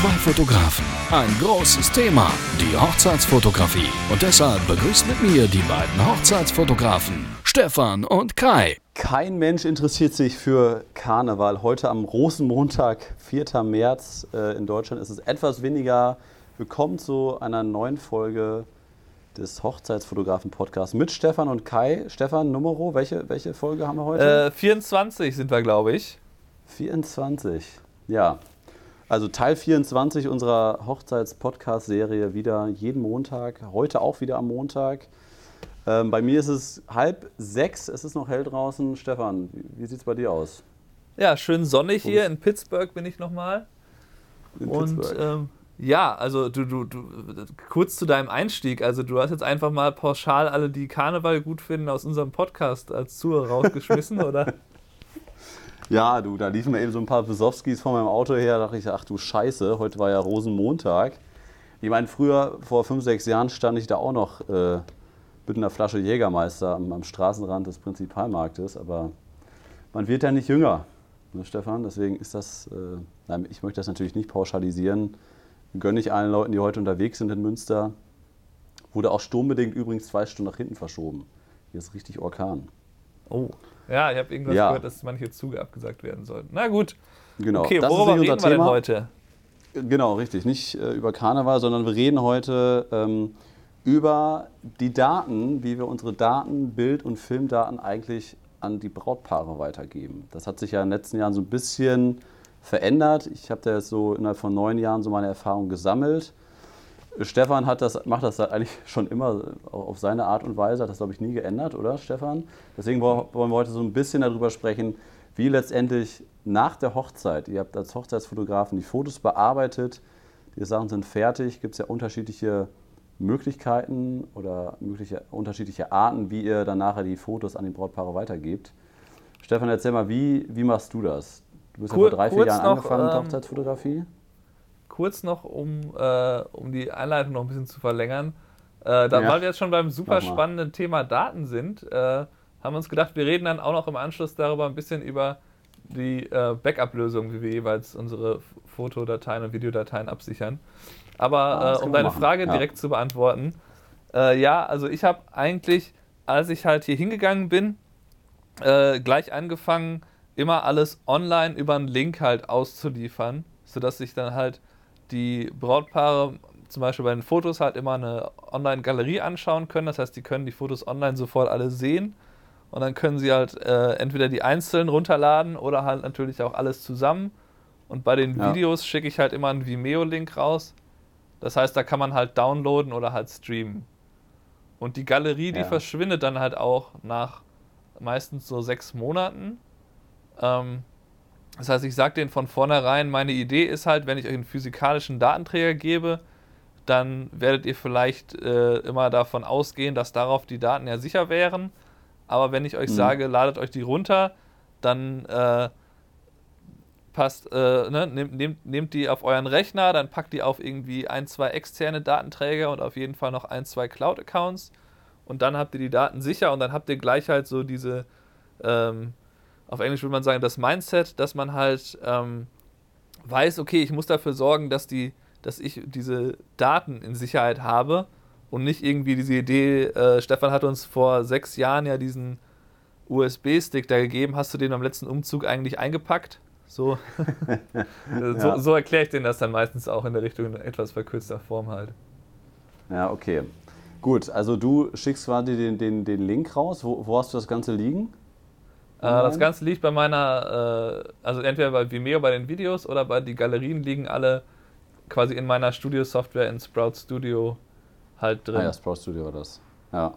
Zwei Fotografen, ein großes Thema, die Hochzeitsfotografie. Und deshalb begrüßt mit mir die beiden Hochzeitsfotografen, Stefan und Kai. Kein Mensch interessiert sich für Karneval. Heute am Rosenmontag, 4. März äh, in Deutschland ist es etwas weniger. Willkommen zu einer neuen Folge des Hochzeitsfotografen-Podcasts mit Stefan und Kai. Stefan, Numero, welche, welche Folge haben wir heute? Äh, 24 sind wir, glaube ich. 24, ja. Also Teil 24 unserer Hochzeits-Podcast-Serie wieder jeden Montag, heute auch wieder am Montag. Ähm, bei mir ist es halb sechs, es ist noch hell draußen. Stefan, wie, wie sieht es bei dir aus? Ja, schön sonnig hier. In Pittsburgh bin ich nochmal. Und ähm, ja, also du, du, du, kurz zu deinem Einstieg. Also du hast jetzt einfach mal pauschal alle, die Karneval gut finden, aus unserem Podcast als Zuhörer rausgeschmissen, oder? Ja, du, da liefen mir eben so ein paar Besowskis von meinem Auto her. Da dachte ich, ach du Scheiße, heute war ja Rosenmontag. Ich meine, früher, vor fünf, sechs Jahren, stand ich da auch noch äh, mit einer Flasche Jägermeister am, am Straßenrand des Prinzipalmarktes. Aber man wird ja nicht jünger, ne, Stefan. Deswegen ist das, äh, nein, ich möchte das natürlich nicht pauschalisieren. Gönne ich allen Leuten, die heute unterwegs sind in Münster. Wurde auch sturmbedingt übrigens zwei Stunden nach hinten verschoben. Hier ist richtig Orkan. Oh. Ja, ich habe irgendwas Ja. gehört, dass manche Züge abgesagt werden sollten. Na gut. Genau. Okay, das ist worüber nicht reden unser wir denn Thema. heute? Genau, richtig. Nicht äh, über Karneval, sondern wir reden heute ähm, über die Daten, wie wir unsere Daten, Bild- und Filmdaten eigentlich an die Brautpaare weitergeben. Das hat sich ja in den letzten Jahren so ein bisschen verändert. Ich habe da jetzt so innerhalb von neun Jahren so meine Erfahrung gesammelt. Stefan hat das, macht das eigentlich schon immer auf seine Art und Weise, hat das glaube ich nie geändert, oder Stefan? Deswegen wo- wollen wir heute so ein bisschen darüber sprechen, wie letztendlich nach der Hochzeit, ihr habt als Hochzeitsfotografen die Fotos bearbeitet, die Sachen sind fertig, gibt es ja unterschiedliche Möglichkeiten oder mögliche, unterschiedliche Arten, wie ihr dann nachher die Fotos an die Brautpaare weitergebt. Stefan, erzähl mal, wie, wie machst du das? Du bist ja vor drei, vier Jahren angefangen mit ähm, Hochzeitsfotografie. Kurz noch, um, äh, um die Einleitung noch ein bisschen zu verlängern. Äh, da, Ja. Weil wir jetzt schon beim super spannenden Thema Daten sind, äh, haben wir uns gedacht, wir reden dann auch noch im Anschluss darüber ein bisschen über die äh, Backup-Lösung, wie wir jeweils unsere Fotodateien und Videodateien absichern. Aber das äh, um deine machen, Frage ja. direkt zu beantworten, äh, ja, also ich habe eigentlich, als ich halt hier hingegangen bin, gleich angefangen, immer alles online über einen Link halt auszuliefern, sodass sich dann halt die Brautpaare zum Beispiel bei den Fotos halt immer eine Online-Galerie anschauen können. Das heißt, die können die Fotos online sofort alle sehen und dann können sie halt äh, entweder die einzeln runterladen oder halt natürlich auch alles zusammen. Und bei den Ja. Videos schicke ich halt immer einen Vimeo-Link raus. Das heißt, da kann man halt downloaden oder halt streamen. Und die Galerie, die Ja. verschwindet dann halt auch nach meistens so sechs Monaten. Ähm, das heißt, ich sage denen von vornherein, meine Idee ist halt, wenn ich euch einen physikalischen Datenträger gebe, dann werdet ihr vielleicht äh, immer davon ausgehen, dass darauf die Daten ja sicher wären. Aber wenn ich euch Mhm. sage, ladet euch die runter, dann äh, passt, äh, ne, nehmt, nehmt, nehmt die auf euren Rechner, dann packt die auf irgendwie ein, zwei externe Datenträger und auf jeden Fall noch ein, zwei Cloud-Accounts. Und dann habt ihr die Daten sicher und dann habt ihr gleich halt so diese, ähm, auf Englisch würde man sagen, das Mindset, dass man halt ähm, weiß, okay, ich muss dafür sorgen, dass, die, dass ich diese Daten in Sicherheit habe und nicht irgendwie diese Idee, äh, Stefan hat uns vor sechs Jahren ja diesen USB-Stick da gegeben, hast du den am letzten Umzug eigentlich eingepackt? So, so, Ja. so erkläre ich denen das dann meistens auch in der Richtung in etwas verkürzter Form halt. Ja, okay. Gut, also du schickst quasi den, den, den Link raus. Wo, wo hast du das Ganze liegen? Äh, das Online? Ganze liegt bei meiner, äh, also entweder bei Vimeo bei den Videos oder bei die Galerien liegen alle quasi in meiner Studio-Software in Sprout Studio halt drin. Ah ja, Sprout Studio war das. Ja.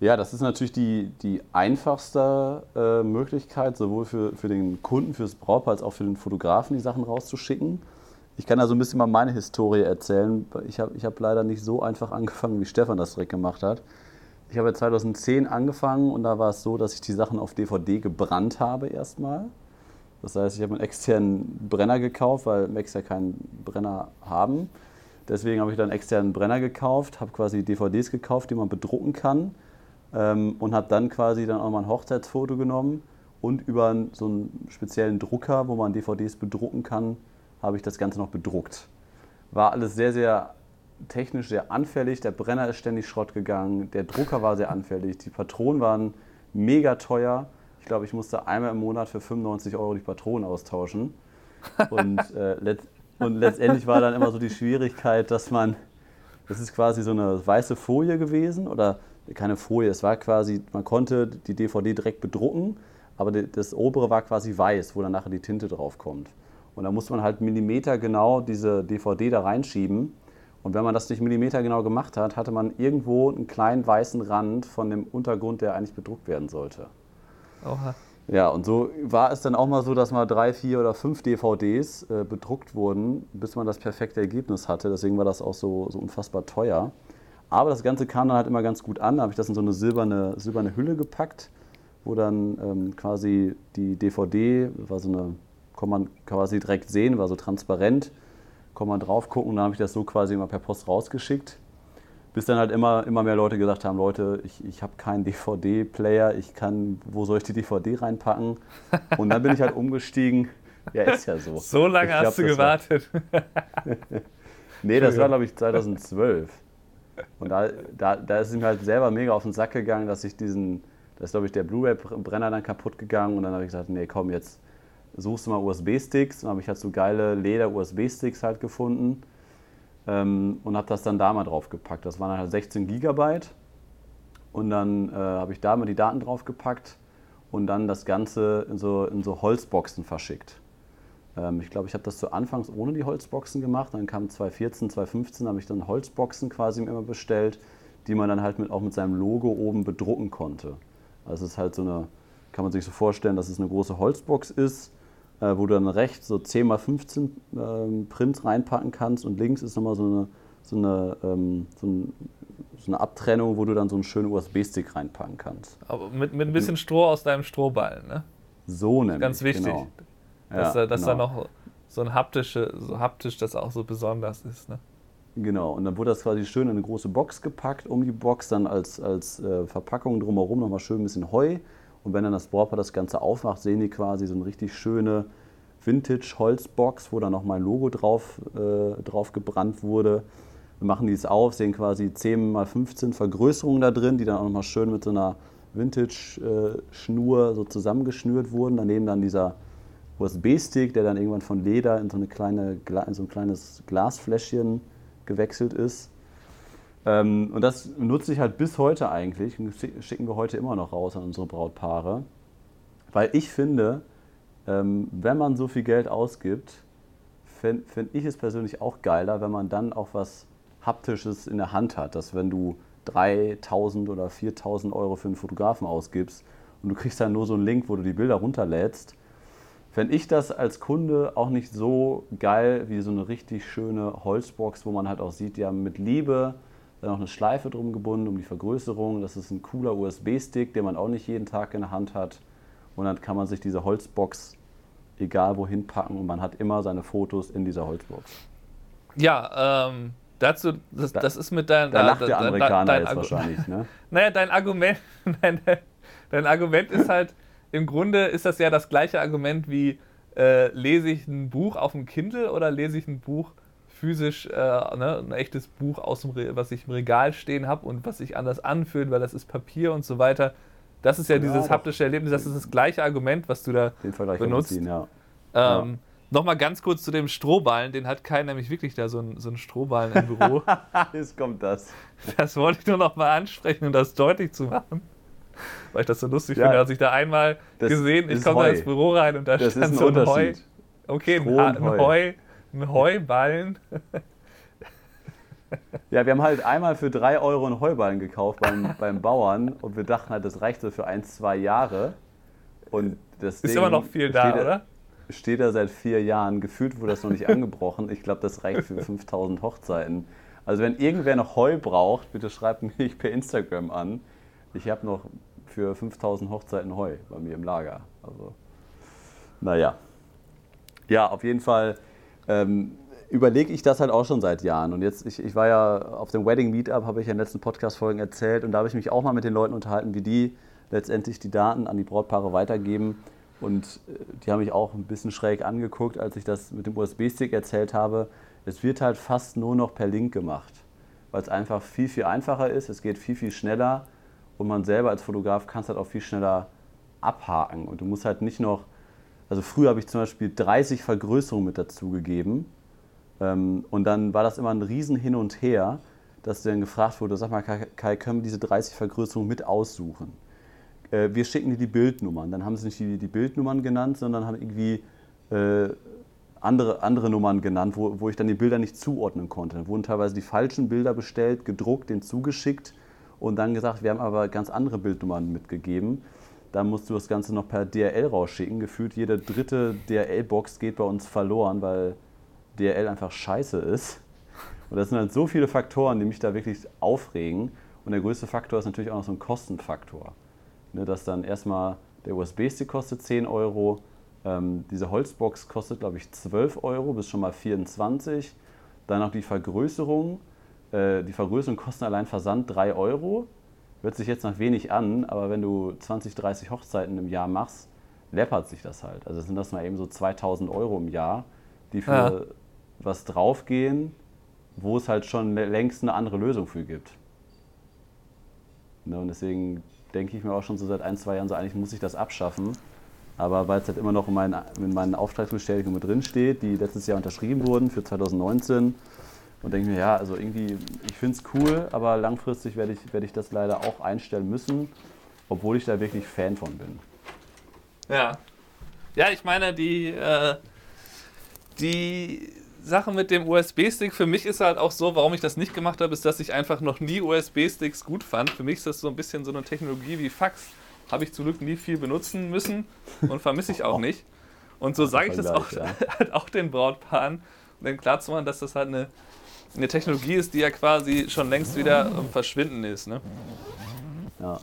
Ja, das ist natürlich die, die einfachste äh, Möglichkeit, sowohl für, für den Kunden, fürs Brautpaar, als auch für den Fotografen, die Sachen rauszuschicken. Ich kann da so ein bisschen mal meine Historie erzählen. Ich habe ich hab leider nicht so einfach angefangen, wie Stefan das direkt gemacht hat. Ich habe ja 2010 angefangen und da war es so, dass ich die Sachen auf DVD gebrannt habe erstmal. Das heißt, ich habe einen externen Brenner gekauft, weil Macs ja keinen Brenner haben. Deswegen habe ich dann einen externen Brenner gekauft, habe quasi DVDs gekauft, die man bedrucken kann ähm, und habe dann quasi dann auch mal ein Hochzeitsfoto genommen und über so einen speziellen Drucker, wo man DVDs bedrucken kann, habe ich das Ganze noch bedruckt. War alles sehr, sehr technisch sehr anfällig. Der Brenner ist ständig Schrott gegangen, der Drucker war sehr anfällig, die Patronen waren mega teuer. Ich glaube, ich musste einmal im Monat für 95 Euro die Patronen austauschen. Und, äh, let und letztendlich war dann immer so die Schwierigkeit, dass man, das ist quasi so eine weiße Folie gewesen oder keine Folie, es war quasi, man konnte die DVD direkt bedrucken, aber das obere war quasi weiß, wo dann nachher die Tinte drauf kommt. Und da musste man halt Millimeter genau diese DVD da reinschieben. Und wenn man das nicht Millimeter genau gemacht hat, hatte man irgendwo einen kleinen weißen Rand von dem Untergrund, der eigentlich bedruckt werden sollte. Oha. Ja, und so war es dann auch mal so, dass mal drei, vier oder fünf DVDs äh, bedruckt wurden, bis man das perfekte Ergebnis hatte. Deswegen war das auch so, so unfassbar teuer. Aber das Ganze kam dann halt immer ganz gut an. Da habe ich das in so eine silberne, silberne Hülle gepackt, wo dann ähm, quasi die DVD, war so eine, kann man quasi direkt sehen, war so transparent, kann man drauf gucken. Und dann habe ich das so quasi immer per Post rausgeschickt bis dann halt immer, immer mehr Leute gesagt haben, Leute, ich, ich habe keinen DVD-Player, ich kann, wo soll ich die DVD reinpacken? Und dann bin ich halt umgestiegen. Ja, ist ja so. So lange glaub, hast du gewartet. War, nee, das war glaube ich 2012. Und da, da, da ist es mir halt selber mega auf den Sack gegangen, dass ich diesen, da ist glaube ich der Blu-ray-Brenner dann kaputt gegangen und dann habe ich gesagt, nee komm, jetzt suchst du mal USB-Sticks. Dann habe ich halt so geile Leder-USB-Sticks halt gefunden ähm, und habe das dann da mal drauf gepackt. Das waren halt 16 Gigabyte und dann äh, habe ich da mal die Daten drauf gepackt und dann das Ganze in so, in so Holzboxen verschickt. Ähm, ich glaube, ich habe das zu Anfangs ohne die Holzboxen gemacht. Dann kam 2014, 2015, habe ich dann Holzboxen quasi immer bestellt, die man dann halt mit, auch mit seinem Logo oben bedrucken konnte. Also es ist halt so eine, kann man sich so vorstellen, dass es eine große Holzbox ist äh, wo du dann rechts so 10 x 15 ähm, Prints reinpacken kannst und links ist nochmal so eine, so, eine, ähm, so, ein, so eine Abtrennung, wo du dann so einen schönen USB-Stick reinpacken kannst. Aber mit, mit ein bisschen Stroh aus deinem Strohballen, ne? So nämlich. Ganz wichtig. Genau. Dass, ja, dass genau. da noch so ein haptische, so haptisch das auch so besonders ist, ne? Genau, und dann wurde das quasi schön in eine große Box gepackt, um die Box dann als, als äh, Verpackung drumherum nochmal schön ein bisschen Heu und wenn dann das Brautpaar das Ganze aufmacht, sehen die quasi so eine richtig schöne Vintage-Holzbox, wo dann noch mein Logo drauf, äh, drauf gebrannt wurde. Wir machen dies auf, sehen quasi 10 x 15 Vergrößerungen da drin, die dann auch nochmal schön mit so einer Vintage-Schnur so zusammengeschnürt wurden. Daneben dann dieser USB-Stick, der dann irgendwann von Leder in so, eine kleine, in so ein kleines Glasfläschchen gewechselt ist. Ähm, und das nutze ich halt bis heute eigentlich und schicken wir heute immer noch raus an unsere Brautpaare. Weil ich finde, ähm, wenn man so viel Geld ausgibt, finde find ich es persönlich auch geiler, wenn man dann auch was Haptisches in der Hand hat. Dass wenn du 3000 oder 4000 Euro für einen Fotografen ausgibst und du kriegst dann nur so einen Link, wo du die Bilder runterlädst, fände ich das als Kunde auch nicht so geil wie so eine richtig schöne Holzbox, wo man halt auch sieht, die haben mit Liebe dann auch eine Schleife drum gebunden, um die Vergrößerung. Das ist ein cooler USB-Stick, den man auch nicht jeden Tag in der Hand hat. Und dann kann man sich diese Holzbox egal wohin packen und man hat immer seine Fotos in dieser Holzbox. Ja, ähm, dazu, das, das ist mit deinem. Da lacht der Amerikaner dein, dein jetzt wahrscheinlich, ne? Naja, dein Argument, dein, dein Argument ist halt, im Grunde ist das ja das gleiche Argument wie, äh, lese ich ein Buch auf dem Kindle oder lese ich ein Buch physisch äh, ne, ein echtes Buch aus dem Re was ich im Regal stehen habe und was sich anders anfühlt, weil das ist Papier und so weiter. Das ist ja, ja dieses haptische Erlebnis, das ist das gleiche Argument, was du da benutzt. Ziehen, ja. Ähm, ja. Nochmal ganz kurz zu dem Strohballen, den hat Kai nämlich wirklich da so einen, so einen Strohballen im Büro. Jetzt kommt das. Das wollte ich nur noch mal ansprechen, um das deutlich zu machen. Weil ich das so lustig ja, finde, als ich da einmal gesehen, ich komme da ins Büro rein und da das stand so ein Heu. Okay, ein Heu ein Heuballen. Ja, wir haben halt einmal für drei Euro einen Heuballen gekauft beim, beim Bauern und wir dachten halt, das reicht so für ein, zwei Jahre. Und das ist immer noch viel da, oder? Steht da seit vier Jahren. Gefühlt wurde das noch nicht angebrochen. Ich glaube, das reicht für 5000 Hochzeiten. Also, wenn irgendwer noch Heu braucht, bitte schreibt mich per Instagram an. Ich habe noch für 5000 Hochzeiten Heu bei mir im Lager. Also, naja. Ja, auf jeden Fall ähm, überlege ich das halt auch schon seit Jahren. Und jetzt, ich, ich war ja auf dem Wedding Meetup, habe ich ja in den letzten Podcast-Folgen erzählt, und da habe ich mich auch mal mit den Leuten unterhalten, wie die letztendlich die Daten an die Brautpaare weitergeben. Und äh, die haben mich auch ein bisschen schräg angeguckt, als ich das mit dem USB-Stick erzählt habe. Es wird halt fast nur noch per Link gemacht, weil es einfach viel, viel einfacher ist. Es geht viel, viel schneller und man selber als Fotograf kann es halt auch viel schneller abhaken. Und du musst halt nicht noch, also früher habe ich zum Beispiel 30 Vergrößerungen mit dazugegeben ähm, und dann war das immer ein Riesen hin und her, dass dann gefragt wurde, sag mal Kai, können wir diese 30 Vergrößerungen mit aussuchen? Äh, wir schicken dir die Bildnummern. Dann haben sie nicht die, die Bildnummern genannt, sondern haben irgendwie äh, andere, andere Nummern genannt, wo, wo ich dann die Bilder nicht zuordnen konnte. Dann wurden teilweise die falschen Bilder bestellt, gedruckt, denen zugeschickt und dann gesagt, wir haben aber ganz andere Bildnummern mitgegeben. Dann musst du das Ganze noch per DRL rausschicken. Gefühlt jede dritte DRL-Box geht bei uns verloren, weil DRL einfach scheiße ist. Und das sind halt so viele Faktoren, die mich da wirklich aufregen. Und der größte Faktor ist natürlich auch noch so ein Kostenfaktor. Ne, dass dann erstmal der USB-Stick kostet 10 Euro, ähm, diese Holzbox kostet, glaube ich, 12 Euro bis schon mal 24. Dann noch die Vergrößerung. Äh, die Vergrößerung kostet allein Versand 3 Euro. Hört sich jetzt noch wenig an, aber wenn du 20, 30 Hochzeiten im Jahr machst, läppert sich das halt. Also sind das mal eben so 2000 Euro im Jahr, die für ja. was draufgehen, wo es halt schon längst eine andere Lösung für gibt. Ne, und deswegen denke ich mir auch schon so seit ein, zwei Jahren so, eigentlich muss ich das abschaffen. Aber weil es halt immer noch in meinen, in meinen Auftragsbestätigungen mit drin steht, die letztes Jahr unterschrieben wurden für 2019. Und denke mir, ja, also irgendwie, ich finde es cool, aber langfristig werde ich, werd ich das leider auch einstellen müssen, obwohl ich da wirklich Fan von bin. Ja. Ja, ich meine, die, äh, die Sache mit dem USB-Stick, für mich ist halt auch so, warum ich das nicht gemacht habe, ist, dass ich einfach noch nie USB-Sticks gut fand. Für mich ist das so ein bisschen so eine Technologie wie Fax. Habe ich zum Glück nie viel benutzen müssen und vermisse ich auch nicht. Und so sage ich das auch, ja. halt auch den Brautpaaren, um denen klarzumachen, dass das halt eine, eine Technologie ist, die ja quasi schon längst wieder Verschwinden ist. Ne? Ja.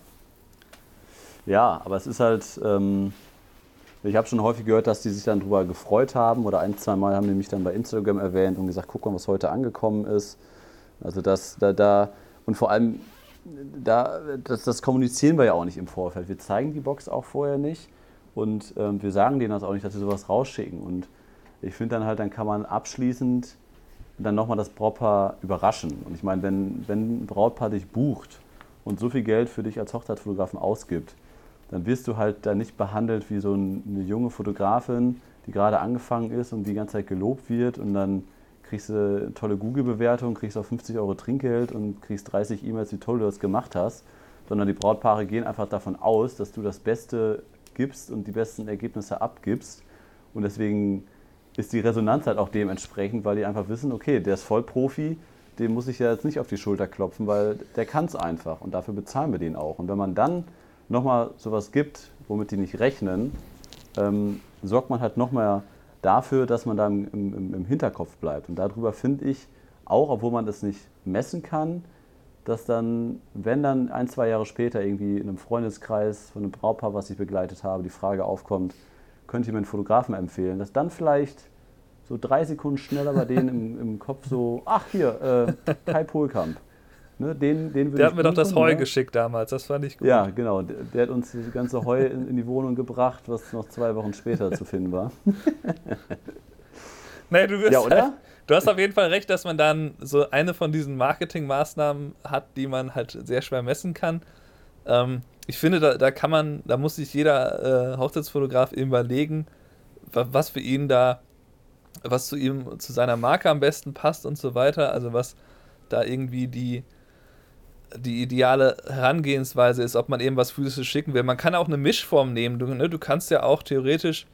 ja, aber es ist halt. Ähm ich habe schon häufig gehört, dass die sich dann darüber gefreut haben oder ein, zwei Mal haben die mich dann bei Instagram erwähnt und gesagt, guck mal, was heute angekommen ist. Also das, da, da und vor allem, da, das, das kommunizieren wir ja auch nicht im Vorfeld. Wir zeigen die Box auch vorher nicht und ähm, wir sagen denen das auch nicht, dass sie sowas rausschicken. Und ich finde dann halt, dann kann man abschließend dann nochmal das Brautpaar überraschen. Und ich meine, wenn, wenn ein Brautpaar dich bucht und so viel Geld für dich als Hochzeitsfotografen ausgibt, dann wirst du halt da nicht behandelt wie so eine junge Fotografin, die gerade angefangen ist und die ganze Zeit gelobt wird. Und dann kriegst du eine tolle Google-Bewertung, kriegst auch 50 Euro Trinkgeld und kriegst 30 E-Mails, wie toll du das gemacht hast, sondern die Brautpaare gehen einfach davon aus, dass du das Beste gibst und die besten Ergebnisse abgibst. Und deswegen ist die Resonanz halt auch dementsprechend, weil die einfach wissen, okay, der ist voll Profi, dem muss ich ja jetzt nicht auf die Schulter klopfen, weil der kann es einfach und dafür bezahlen wir den auch. Und wenn man dann nochmal sowas gibt, womit die nicht rechnen, ähm, sorgt man halt nochmal dafür, dass man da im, im, im Hinterkopf bleibt. Und darüber finde ich, auch obwohl man das nicht messen kann, dass dann, wenn dann ein, zwei Jahre später irgendwie in einem Freundeskreis von einem Brautpaar, was ich begleitet habe, die Frage aufkommt, könnt ihr mir einen Fotografen empfehlen, dass dann vielleicht so drei Sekunden schneller bei denen im, im Kopf so, ach hier, äh, Kai Polkamp. Ne, den, den der hat mir doch das Heu ne? geschickt damals, das fand ich gut. Ja, genau. Der, der hat uns das ganze Heu in, in, die Wohnung gebracht, was noch zwei Wochen später zu finden war. nee, du wirst ja, oder? Halt, du hast auf jeden Fall recht, dass man dann so eine von diesen Marketingmaßnahmen hat, die man halt sehr schwer messen kann. Ähm, ich finde, da, da kann man, da muss sich jeder äh, Hochzeitsfotograf überlegen, was für ihn da, was zu ihm, zu seiner Marke am besten passt und so weiter. Also was da irgendwie die, die ideale Herangehensweise ist, ob man eben was Physisches schicken will. Man kann auch eine Mischform nehmen. Du, ne, du kannst ja auch theoretisch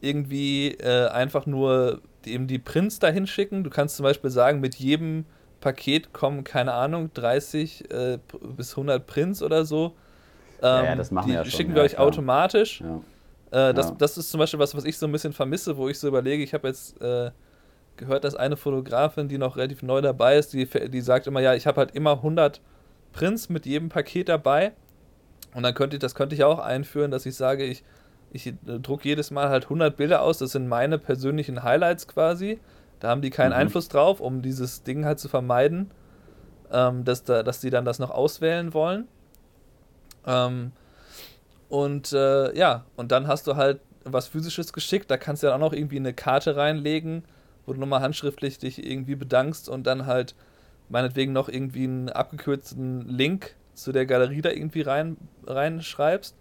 irgendwie äh, einfach nur eben die Prints dahin schicken. Du kannst zum Beispiel sagen, mit jedem Paket kommen, keine Ahnung, 30 äh, bis 100 Prints oder so. Ähm, ja, das machen die wir ja schon. schicken wir euch automatisch. Ja. Äh, das, das ist zum Beispiel was, was ich so ein bisschen vermisse, wo ich so überlege, ich habe jetzt äh, gehört, dass eine Fotografin, die noch relativ neu dabei ist, die, die sagt immer, ja, ich habe halt immer 100 Prints mit jedem Paket dabei. Und dann könnte ich, das könnte ich auch einführen, dass ich sage, ich, ich äh, drucke jedes Mal halt 100 Bilder aus. Das sind meine persönlichen Highlights quasi. Da haben die keinen mhm. Einfluss drauf, um dieses Ding halt zu vermeiden, ähm, dass, da, dass die dann das noch auswählen wollen. Ähm, und äh, ja, und dann hast du halt was physisches geschickt. Da kannst du ja auch noch irgendwie eine Karte reinlegen, wo du nochmal handschriftlich dich irgendwie bedankst und dann halt meinetwegen noch irgendwie einen abgekürzten Link zu der Galerie da irgendwie rein, reinschreibst.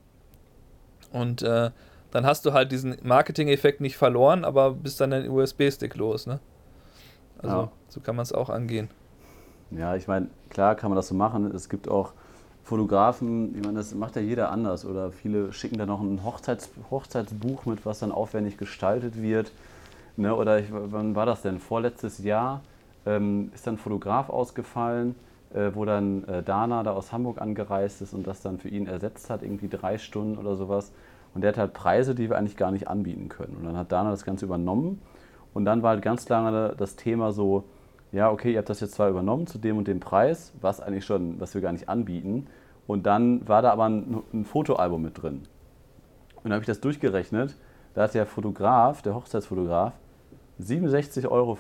Und äh, dann hast du halt diesen Marketing-Effekt nicht verloren, aber bist dann den USB-Stick los, ne? Also ja. so kann man es auch angehen. Ja, ich meine, klar kann man das so machen. Es gibt auch Fotografen, ich meine, das macht ja jeder anders. Oder viele schicken da noch ein Hochzeits Hochzeitsbuch mit, was dann aufwendig gestaltet wird. Ne? Oder ich, wann war das denn? Vorletztes Jahr ähm, ist dann ein Fotograf ausgefallen, äh, wo dann äh, Dana da aus Hamburg angereist ist und das dann für ihn ersetzt hat, irgendwie drei Stunden oder sowas. Und der hat halt Preise, die wir eigentlich gar nicht anbieten können. Und dann hat Dana das Ganze übernommen. Und dann war halt ganz lange das Thema so, ja, okay, ihr habt das jetzt zwar übernommen zu dem und dem Preis, was eigentlich schon, was wir gar nicht anbieten. Und dann war da aber ein, ein Fotoalbum mit drin. Und dann habe ich das durchgerechnet. Da hat der Fotograf, der Hochzeitsfotograf, 67,50 Euro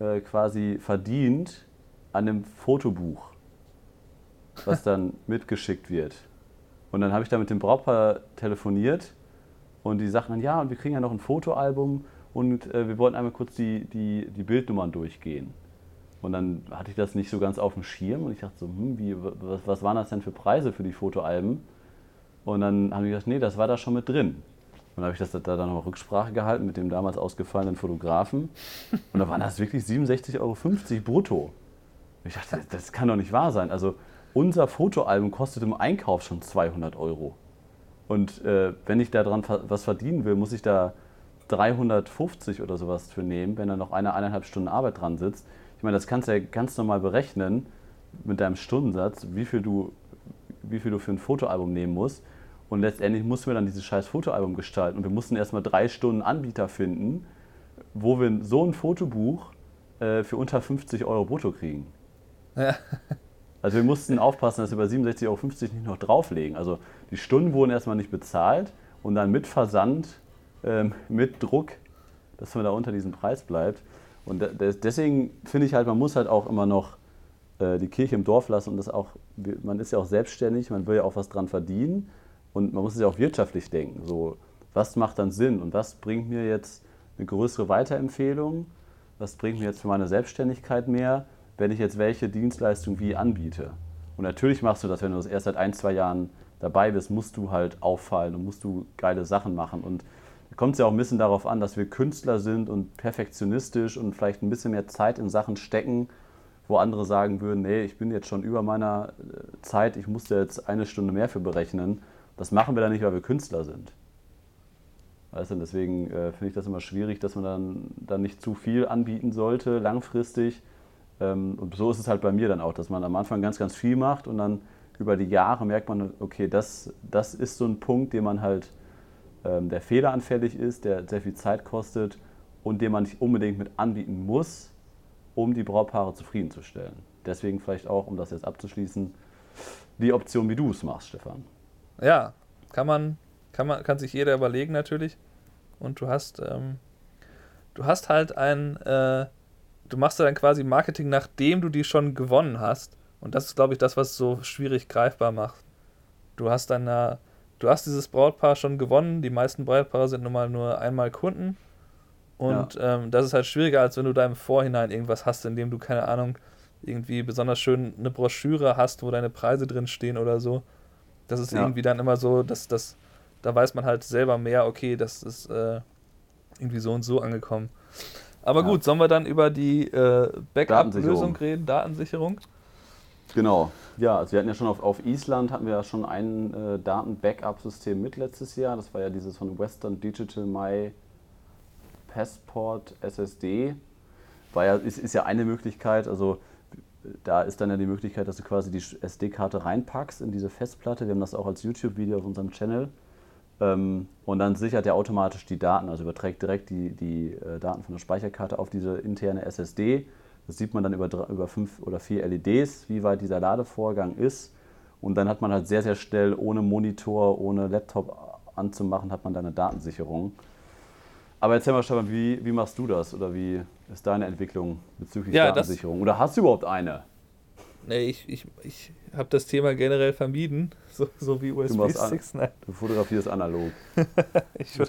äh, quasi verdient an dem Fotobuch, was dann mitgeschickt wird. Und dann habe ich da mit dem Brautpaar telefoniert und die sagten dann, ja, und wir kriegen ja noch ein Fotoalbum und äh, wir wollten einmal kurz die, die, die Bildnummern durchgehen. Und dann hatte ich das nicht so ganz auf dem Schirm und ich dachte so, hm, wie, was, was waren das denn für Preise für die Fotoalben? Und dann haben die gesagt, nee, das war da schon mit drin. Und dann habe ich das da dann noch Rücksprache gehalten mit dem damals ausgefallenen Fotografen. Und da waren das wirklich 67,50 Euro brutto. Ich dachte, das kann doch nicht wahr sein. Also unser Fotoalbum kostet im Einkauf schon 200 Euro. Und äh, wenn ich daran was verdienen will, muss ich da 350 oder sowas für nehmen, wenn da noch eine eineinhalb Stunden Arbeit dran sitzt. Ich meine, das kannst du ja ganz normal berechnen mit deinem Stundensatz, wie viel du, wie viel du für ein Fotoalbum nehmen musst. Und letztendlich mussten wir dann dieses scheiß Fotoalbum gestalten. Und wir mussten erstmal drei Stunden Anbieter finden, wo wir so ein Fotobuch äh, für unter 50 Euro brutto kriegen. Ja. Also wir mussten aufpassen, dass wir bei 67,50 Euro nicht noch drauflegen. Also die Stunden wurden erstmal nicht bezahlt und dann mit Versand, ähm, mit Druck, dass man da unter diesem Preis bleibt. Und deswegen finde ich halt, man muss halt auch immer noch äh, die Kirche im Dorf lassen und das auch, man ist ja auch selbstständig, man will ja auch was dran verdienen und man muss es ja auch wirtschaftlich denken. So, was macht dann Sinn und was bringt mir jetzt eine größere Weiterempfehlung? Was bringt mir jetzt für meine Selbstständigkeit mehr? wenn ich jetzt welche Dienstleistung wie anbiete. Und natürlich machst du das, wenn du das erst seit ein, zwei Jahren dabei bist, musst du halt auffallen und musst du geile Sachen machen. Und kommt es ja auch ein bisschen darauf an, dass wir Künstler sind und perfektionistisch und vielleicht ein bisschen mehr Zeit in Sachen stecken, wo andere sagen würden, nee, ich bin jetzt schon über meiner äh, Zeit, ich musste jetzt eine Stunde mehr für berechnen. Das machen wir dann nicht, weil wir Künstler sind. Weißt du, deswegen äh, finde ich das immer schwierig, dass man dann, dann nicht zu viel anbieten sollte, langfristig ähm, und so ist es halt bei mir dann auch, dass man am Anfang ganz, ganz viel macht und dann über die Jahre merkt man, okay, das, das ist so ein Punkt, den man halt, der fehleranfällig ist, der sehr viel Zeit kostet und den man nicht unbedingt mit anbieten muss, um die Brautpaare zufriedenzustellen. Deswegen vielleicht auch, um das jetzt abzuschließen, die Option, wie du es machst, Stefan. Ja, kann man, kann man, kann sich jeder überlegen natürlich. Und du hast, ähm, du hast halt ein, äh, du machst ja dann quasi Marketing, nachdem du die schon gewonnen hast. Und das ist, glaube ich, das, was es so schwierig greifbar macht. Du hast dann, äh, du hast dieses Brautpaar schon gewonnen. Die meisten Brautpaare sind nun mal nur einmal Kunden. Und ja. ähm, das ist halt schwieriger, als wenn du da im Vorhinein irgendwas hast, in dem du, keine Ahnung, irgendwie besonders schön eine Broschüre hast, wo deine Preise drin stehen oder so. Das ist ja. irgendwie dann immer so, dass das, da weiß man halt selber mehr, okay, das ist äh, irgendwie so und so angekommen. Aber ja. gut, sollen wir dann über die äh, Backup-Lösung reden, Datensicherung? Genau, ja, also wir hatten ja schon auf, auf Island hatten wir ja schon ein äh, Daten-Backup-System mit letztes Jahr. Das war ja dieses von Western Digital My Passport SSD. War ja, ist, ist ja eine Möglichkeit, also da ist dann ja die Möglichkeit, dass du quasi die SD-Karte reinpackst in diese Festplatte. Wir haben das auch als YouTube-Video auf unserem Channel. Ähm, und dann sichert er automatisch die Daten, also überträgt direkt die, die äh, Daten von der Speicherkarte auf diese interne SSD. Das sieht man dann über, über fünf oder vier LEDs, wie weit dieser Ladevorgang ist. Und dann hat man halt sehr, sehr schnell, ohne Monitor, ohne Laptop anzumachen, hat man da eine Datensicherung. Aber erzähl mal, Stefan, wie, wie machst du das oder wie ist deine Entwicklung bezüglich ja, Datensicherung? Oder hast du überhaupt eine? Nee, ich, ich, ich habe das Thema generell vermieden, so, so wie USB-Sticks. Du fotografierst analog. ich,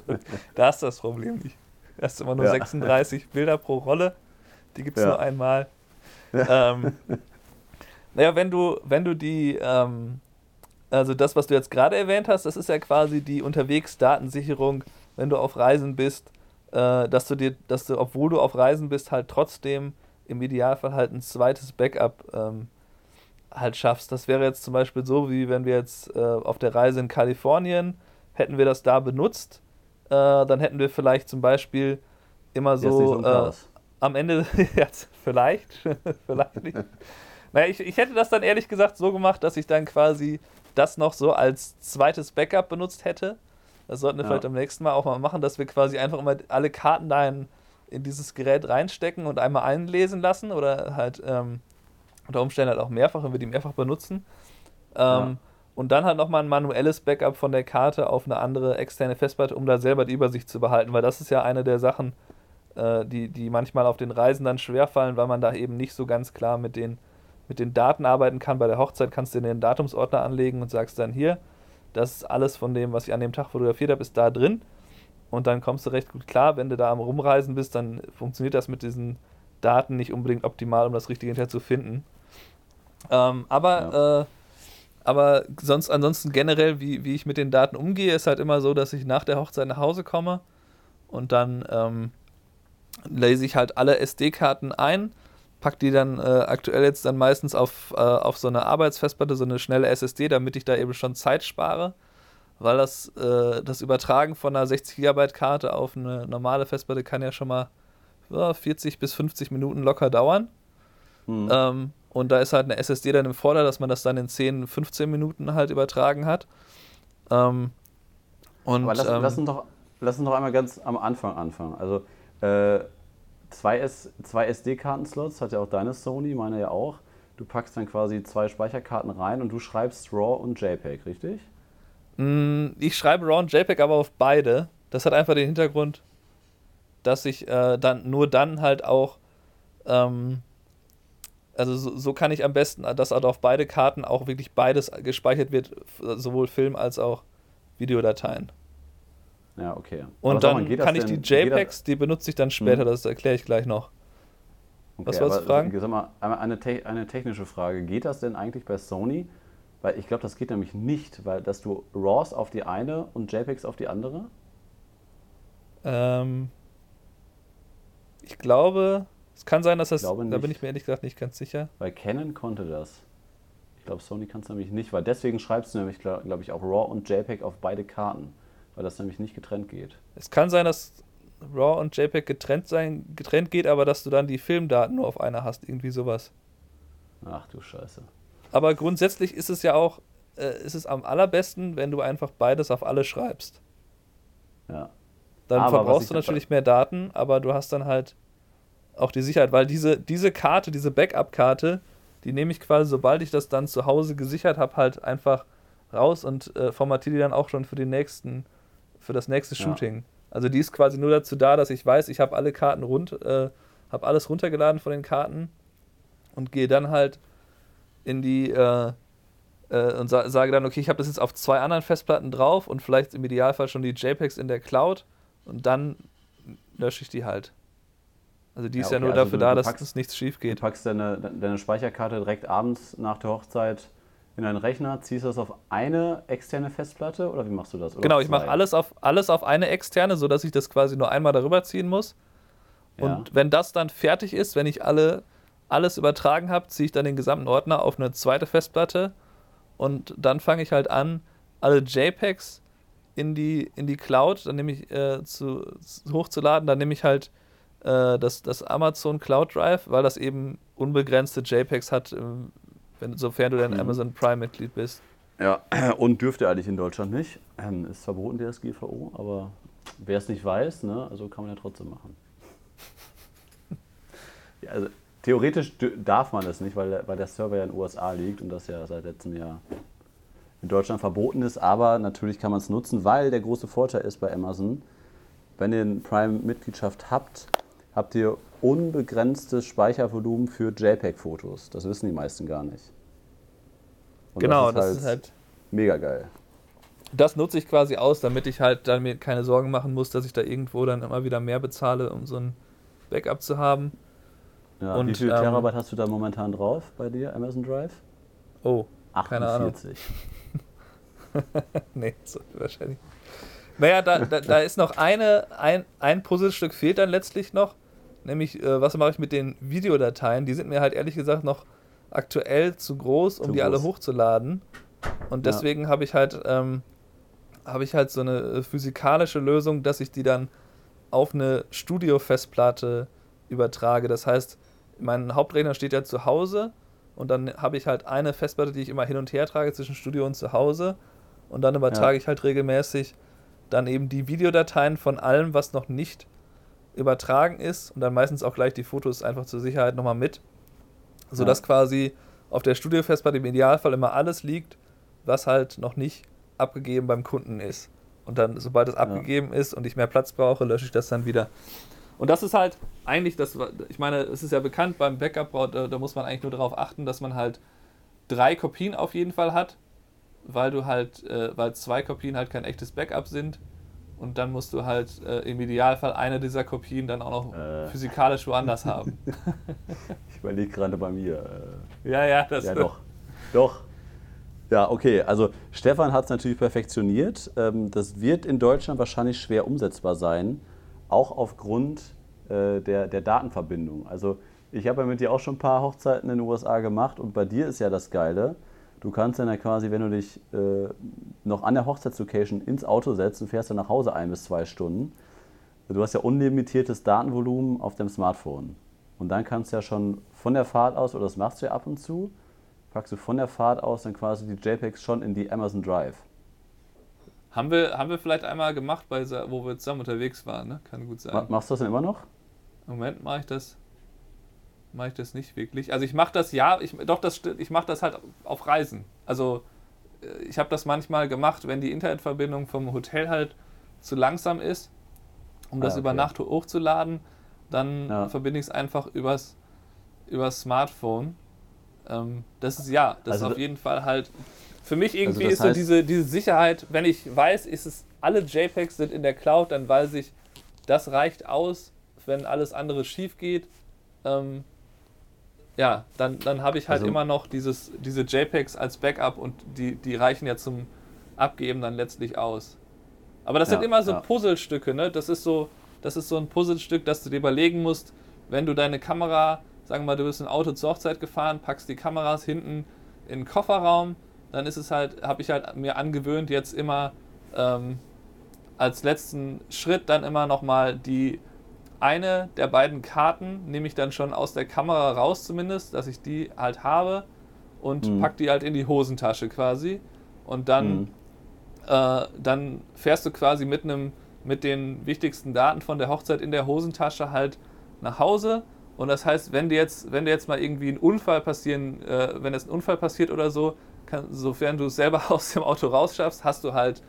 da ist das Problem nicht. Du hast immer nur ja. 36 Bilder pro Rolle. Die gibt es ja. nur einmal. Ja. Ähm, naja, wenn du, wenn du die, ähm, also das, was du jetzt gerade erwähnt hast, das ist ja quasi die Unterwegs-Datensicherung, wenn du auf Reisen bist, äh, dass du dir, dass du, obwohl du auf Reisen bist, halt trotzdem im Idealfall halt ein zweites Backup ähm, halt schaffst. Das wäre jetzt zum Beispiel so, wie wenn wir jetzt äh, auf der Reise in Kalifornien hätten wir das da benutzt, äh, dann hätten wir vielleicht zum Beispiel immer so, so am Ende, jetzt vielleicht, vielleicht nicht. Naja, ich, ich hätte das dann ehrlich gesagt so gemacht, dass ich dann quasi das noch so als zweites Backup benutzt hätte. Das sollten wir ja. vielleicht am nächsten Mal auch mal machen, dass wir quasi einfach immer alle Karten da in, in dieses Gerät reinstecken und einmal einlesen lassen oder halt ähm, unter Umständen halt auch mehrfach, wenn wir die mehrfach benutzen. Ähm, ja. Und dann halt nochmal ein manuelles Backup von der Karte auf eine andere externe Festplatte, um da selber die Übersicht zu behalten, weil das ist ja eine der Sachen, äh, die, die manchmal auf den Reisen dann schwerfallen, weil man da eben nicht so ganz klar mit den, mit den Daten arbeiten kann. Bei der Hochzeit kannst du den Datumsordner anlegen und sagst dann hier, das ist alles von dem, was ich an dem Tag fotografiert habe, ist da drin. Und dann kommst du recht gut klar, wenn du da am Rumreisen bist, dann funktioniert das mit diesen Daten nicht unbedingt optimal, um das Richtige hinterher zu finden. Ähm, aber, ja. äh, aber sonst, ansonsten generell, wie, wie ich mit den Daten umgehe, ist halt immer so, dass ich nach der Hochzeit nach Hause komme und dann ähm, lese ich halt alle SD-Karten ein, packe die dann äh, aktuell jetzt dann meistens auf, äh, auf so eine Arbeitsfestplatte, so eine schnelle SSD, damit ich da eben schon Zeit spare, weil das, äh, das Übertragen von einer 60 GB Karte auf eine normale Festplatte kann ja schon mal ja, 40 bis 50 Minuten locker dauern. Mhm. Ähm, und da ist halt eine SSD dann im Vorder, dass man das dann in 10, 15 Minuten halt übertragen hat. Ähm, und, Aber lass, ähm, lass, uns doch, lass uns doch einmal ganz am Anfang anfangen. Also äh, zwei, zwei SD-Karten-Slots hat ja auch deine Sony, meine ja auch. Du packst dann quasi zwei Speicherkarten rein und du schreibst RAW und JPEG, richtig? Mm, ich schreibe RAW und JPEG aber auf beide. Das hat einfach den Hintergrund, dass ich äh, dann nur dann halt auch, ähm, also so, so, kann ich am besten, dass halt auf beide Karten auch wirklich beides gespeichert wird, sowohl Film als auch Videodateien. Ja, okay. Und dann mal, kann ich denn, die JPEGs, die benutze ich dann später, hm. das erkläre ich gleich noch. Okay, Was wolltest du fragen? Sag mal, eine, eine technische Frage. Geht das denn eigentlich bei Sony? Weil ich glaube, das geht nämlich nicht, weil dass du RAWs auf die eine und JPEGs auf die andere? Ähm, ich glaube, es kann sein, dass das. Da bin ich mir ehrlich gesagt nicht ganz sicher. Weil Canon konnte das. Ich glaube, Sony kann es nämlich nicht, weil deswegen schreibst du nämlich, glaube ich, auch RAW und JPEG auf beide Karten weil das nämlich nicht getrennt geht. Es kann sein, dass RAW und JPEG getrennt, sein, getrennt geht, aber dass du dann die Filmdaten nur auf einer hast, irgendwie sowas. Ach du Scheiße. Aber grundsätzlich ist es ja auch, äh, ist es am allerbesten, wenn du einfach beides auf alle schreibst. Ja. Dann aber verbrauchst du natürlich mehr Daten, aber du hast dann halt auch die Sicherheit, weil diese, diese Karte, diese Backup-Karte, die nehme ich quasi, sobald ich das dann zu Hause gesichert habe, halt einfach raus und äh, formatiere die dann auch schon für den nächsten für das nächste Shooting. Ja. Also die ist quasi nur dazu da, dass ich weiß, ich habe alle Karten rund, äh, habe alles runtergeladen von den Karten und gehe dann halt in die äh, äh, und sa sage dann, okay, ich habe das jetzt auf zwei anderen Festplatten drauf und vielleicht im Idealfall schon die JPEGs in der Cloud und dann lösche ich die halt. Also die ja, ist okay, ja nur also dafür du, da, du packst, dass nichts schief geht. Du packst deine, deine Speicherkarte direkt abends nach der Hochzeit in deinen Rechner, ziehst du das auf eine externe Festplatte oder wie machst du das? Oder genau, ich mache alles auf, alles auf eine externe, sodass ich das quasi nur einmal darüber ziehen muss. Und ja. wenn das dann fertig ist, wenn ich alle, alles übertragen habe, ziehe ich dann den gesamten Ordner auf eine zweite Festplatte und dann fange ich halt an, alle JPEGs in die, in die Cloud, dann nehme ich äh, zu, hochzuladen, dann nehme ich halt äh, das, das Amazon Cloud Drive, weil das eben unbegrenzte JPEGs hat, ähm, wenn, sofern du dann mhm. Amazon Prime-Mitglied bist. Ja, und dürfte eigentlich in Deutschland nicht. Ähm, ist verboten, der SGVO, aber wer es nicht weiß, ne, also kann man ja trotzdem machen. ja, also, theoretisch darf man das nicht, weil, weil der Server ja in den USA liegt und das ja seit letztem Jahr in Deutschland verboten ist, aber natürlich kann man es nutzen, weil der große Vorteil ist bei Amazon, wenn ihr eine Prime-Mitgliedschaft habt, habt ihr unbegrenztes Speichervolumen für JPEG-Fotos. Das wissen die meisten gar nicht. Und genau, das ist, halt, das ist halt mega geil. Das nutze ich quasi aus, damit ich halt dann mir keine Sorgen machen muss, dass ich da irgendwo dann immer wieder mehr bezahle, um so ein Backup zu haben. Ja, und, wie viel ähm, Terabyte hast du da momentan drauf bei dir, Amazon Drive? Oh, 48. keine Ahnung. nee, so wahrscheinlich. Naja, da, da, da, ist noch eine, ein, ein Puzzlestück fehlt dann letztlich noch. Nämlich, äh, was mache ich mit den Videodateien? Die sind mir halt ehrlich gesagt noch aktuell zu groß, um zu die groß. alle hochzuladen. Und deswegen ja. habe ich halt ähm, habe ich halt so eine äh, physikalische Lösung, dass ich die dann auf eine Studio-Festplatte übertrage. Das heißt, mein Hauptrechner steht ja zu Hause und dann habe ich halt eine Festplatte, die ich immer hin und her trage zwischen Studio und zu Hause und dann übertrage ja. ich halt regelmäßig dann eben die Videodateien von allem, was noch nicht übertragen ist und dann meistens auch gleich die Fotos einfach zur Sicherheit nochmal mit, sodass ja. quasi auf der Studio-Festplatte im Idealfall immer alles liegt, was halt noch nicht abgegeben beim Kunden ist. Und dann, sobald es abgegeben ja. ist und ich mehr Platz brauche, lösche ich das dann wieder. Und das ist halt eigentlich das, ich meine, es ist ja bekannt beim Backup, da, da muss man eigentlich nur darauf achten, dass man halt drei Kopien auf jeden Fall hat, weil du halt, äh, weil zwei Kopien halt kein echtes Backup sind. Und dann musst du halt äh, im Idealfall eine dieser Kopien dann auch noch äh. physikalisch woanders haben. ich überlege gerade bei mir. Äh, ja, ja, das Ja, doch. Doch. Ja, okay. Also Stefan hat es natürlich perfektioniert. Ähm, das wird in Deutschland wahrscheinlich schwer umsetzbar sein, auch aufgrund äh, der, der Datenverbindung. Also ich habe ja mit dir auch schon ein paar Hochzeiten in den USA gemacht und bei dir ist ja das Geile. Du kannst dann ja quasi, wenn du dich äh, noch an der Hochzeitslocation ins Auto setzt und fährst dann nach Hause ein bis zwei Stunden, du hast ja unlimitiertes Datenvolumen auf dem Smartphone. Und dann kannst du ja schon von der Fahrt aus, oder das machst du ja ab und zu, packst du von der Fahrt aus dann quasi die JPEGs schon in die Amazon Drive. Haben wir, haben wir vielleicht einmal gemacht, bei, wo wir zusammen unterwegs waren, ne? Kann gut sein. Machst du das denn immer noch? Im Moment mache ich das mache ich das nicht wirklich. Also ich mache das ja, ich, doch das ich mache das halt auf Reisen. Also äh, ich habe das manchmal gemacht, wenn die Internetverbindung vom Hotel halt zu langsam ist, um das ah, okay. über Nacht hochzuladen, dann ja. verbinde ich es einfach übers, übers Smartphone ähm, das ist ja, das also, ist auf jeden Fall halt. Für mich irgendwie also ist so diese, diese Sicherheit, wenn ich weiß, ist es, alle JPEGs sind in der Cloud, dann weiß ich, das reicht aus, wenn alles andere schief geht. Ähm, ja, dann, dann habe ich halt also, immer noch dieses, diese JPEGs als Backup und die, die reichen ja zum Abgeben dann letztlich aus. Aber das ja, sind immer so ja. Puzzlestücke, ne? Das ist so, das ist so ein Puzzlestück, das du dir überlegen musst, wenn du deine Kamera sagen wir mal, du bist ein Auto zur Hochzeit gefahren, packst die Kameras hinten in den Kofferraum, dann ist es halt, habe ich halt mir angewöhnt, jetzt immer ähm, als letzten Schritt dann immer nochmal die eine der beiden Karten nehme ich dann schon aus der Kamera raus zumindest, dass ich die halt habe und mhm. pack die halt in die Hosentasche quasi und dann, mhm. äh, dann fährst du quasi mit einem mit den wichtigsten Daten von der Hochzeit in der Hosentasche halt nach Hause und das heißt, wenn dir jetzt, wenn dir jetzt mal irgendwie ein Unfall passieren, äh, wenn jetzt ein Unfall passiert oder so, kann, sofern du es selber aus dem Auto rausschaffst, hast du halt,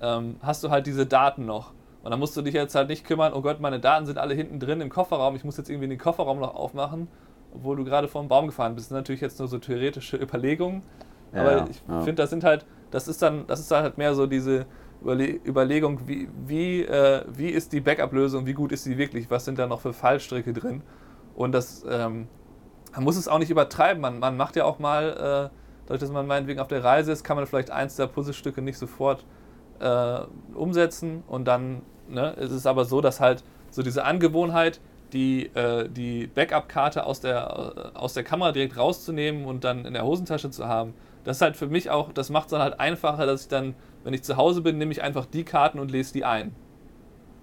ähm, hast du halt diese Daten noch. Und dann musst du dich jetzt halt nicht kümmern, oh Gott, meine Daten sind alle hinten drin im Kofferraum, ich muss jetzt irgendwie den Kofferraum noch aufmachen, obwohl du gerade vor dem Baum gefahren bist. Das sind natürlich jetzt nur so theoretische Überlegungen. Ja, aber ich ja. finde, das sind halt, das ist dann, das ist halt mehr so diese Überle Überlegung, wie, wie, äh, wie ist die Backup-Lösung, wie gut ist sie wirklich, was sind da noch für Fallstricke drin. Und das, ähm, man muss es auch nicht übertreiben. Man, man macht ja auch mal, äh, dadurch, dass man meinetwegen auf der Reise ist, kann man vielleicht eins der Puzzlestücke nicht sofort äh, umsetzen. Und dann ne, ist es aber so, dass halt so diese Angewohnheit, die, äh, die Backup-Karte aus der, äh, aus der Kamera direkt rauszunehmen und dann in der Hosentasche zu haben, das ist halt für mich auch, das macht es dann halt einfacher, dass ich dann, wenn ich zu Hause bin, nehme ich einfach die Karten und lese die ein.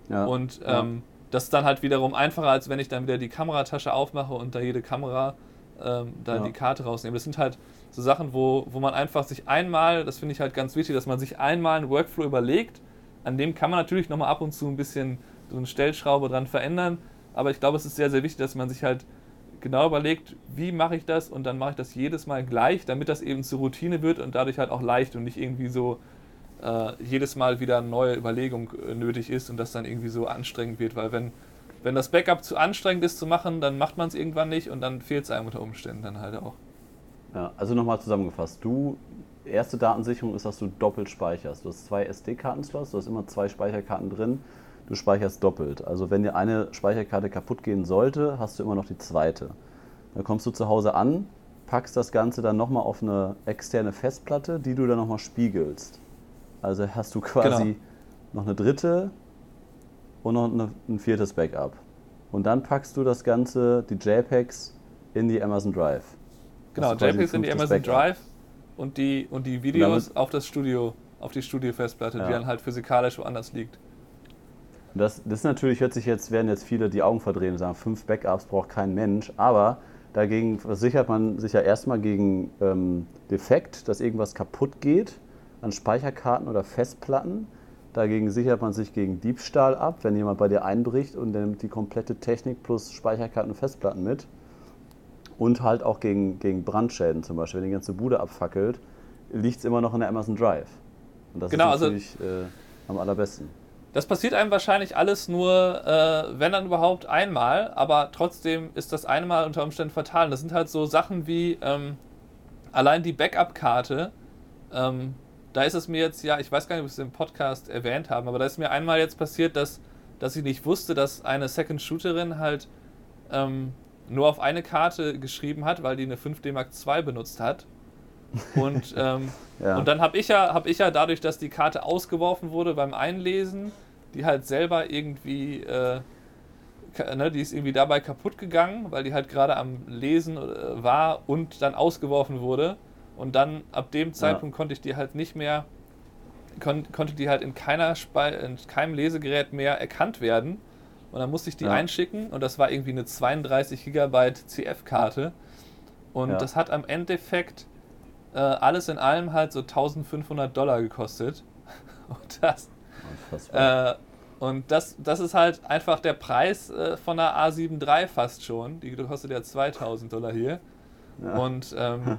Ja, und ähm, das ist dann halt wiederum einfacher, als wenn ich dann wieder die Kameratasche aufmache und da jede Kamera ähm, da ja. die Karte rausnehme. Das sind halt so Sachen, wo, wo man einfach sich einmal, das finde ich halt ganz wichtig, dass man sich einmal einen Workflow überlegt. An dem kann man natürlich nochmal ab und zu ein bisschen so eine Stellschraube dran verändern. Aber ich glaube, es ist sehr, sehr wichtig, dass man sich halt genau überlegt, wie mache ich das und dann mache ich das jedes Mal gleich, damit das eben zur Routine wird und dadurch halt auch leicht und nicht irgendwie so äh, jedes Mal wieder eine neue Überlegung äh, nötig ist und das dann irgendwie so anstrengend wird, weil wenn, wenn das Backup zu anstrengend ist zu machen, dann macht man es irgendwann nicht und dann fehlt es einem unter Umständen dann halt auch. Ja, also nochmal zusammengefasst. Du, erste Datensicherung ist, dass du doppelt speicherst. Du hast zwei SD-Karten-Slots, du hast immer zwei Speicherkarten drin. Du speicherst doppelt. Also wenn dir eine Speicherkarte kaputt gehen sollte, hast du immer noch die zweite. Dann kommst du zu Hause an, packst das Ganze dann nochmal auf eine externe Festplatte, die du dann nochmal spiegelst. Also hast du quasi genau. noch eine dritte und noch eine, ein viertes Backup. Und dann packst du das Ganze, die JPEGs, in die Amazon Drive. Genau, JPEGs in die Amazon Backup. Drive und die, und die Videos und auf das Studio, auf die Studio-Festplatte, ja. die dann halt physikalisch woanders liegt. Das, das natürlich, hört sich jetzt, werden jetzt viele die Augen verdrehen und sagen, fünf Backups braucht kein Mensch, aber dagegen versichert man sich ja erstmal gegen ähm, Defekt, dass irgendwas kaputt geht an Speicherkarten oder Festplatten. Dagegen sichert man sich gegen Diebstahl ab, wenn jemand bei dir einbricht und nimmt die komplette Technik plus Speicherkarten und Festplatten mit. Und halt auch gegen, gegen Brandschäden zum Beispiel. Wenn die ganze Bude abfackelt, liegt es immer noch in der Amazon Drive. Und das genau, ist also natürlich also, äh, am allerbesten. Das passiert einem wahrscheinlich alles nur, äh, wenn dann überhaupt einmal, aber trotzdem ist das einmal unter Umständen fatal. Und das sind halt so Sachen wie ähm, allein die Backup-Karte. Ähm, da ist es mir jetzt, ja, ich weiß gar nicht, ob wir es im Podcast erwähnt haben, aber da ist mir einmal jetzt passiert, dass, dass ich nicht wusste, dass eine Second Shooterin halt ähm, nur auf eine Karte geschrieben hat, weil die eine 5D Mark II benutzt hat. Und, ähm, ja. und dann habe ich, ja, hab ich ja dadurch, dass die Karte ausgeworfen wurde beim Einlesen, die halt selber irgendwie, äh, ne, die ist irgendwie dabei kaputt gegangen, weil die halt gerade am Lesen äh, war und dann ausgeworfen wurde. Und dann ab dem Zeitpunkt ja. konnte ich die halt nicht mehr, kon konnte die halt in, keiner Spe in keinem Lesegerät mehr erkannt werden. Und dann musste ich die ja. einschicken und das war irgendwie eine 32 Gigabyte CF-Karte. Und das hat am Endeffekt äh, alles in allem halt so 1500 Dollar gekostet. Und das, äh, und das, das ist halt einfach der Preis äh, von einer A7 III fast schon. Die kostet ja 2000 Dollar hier. Ja. Und ähm,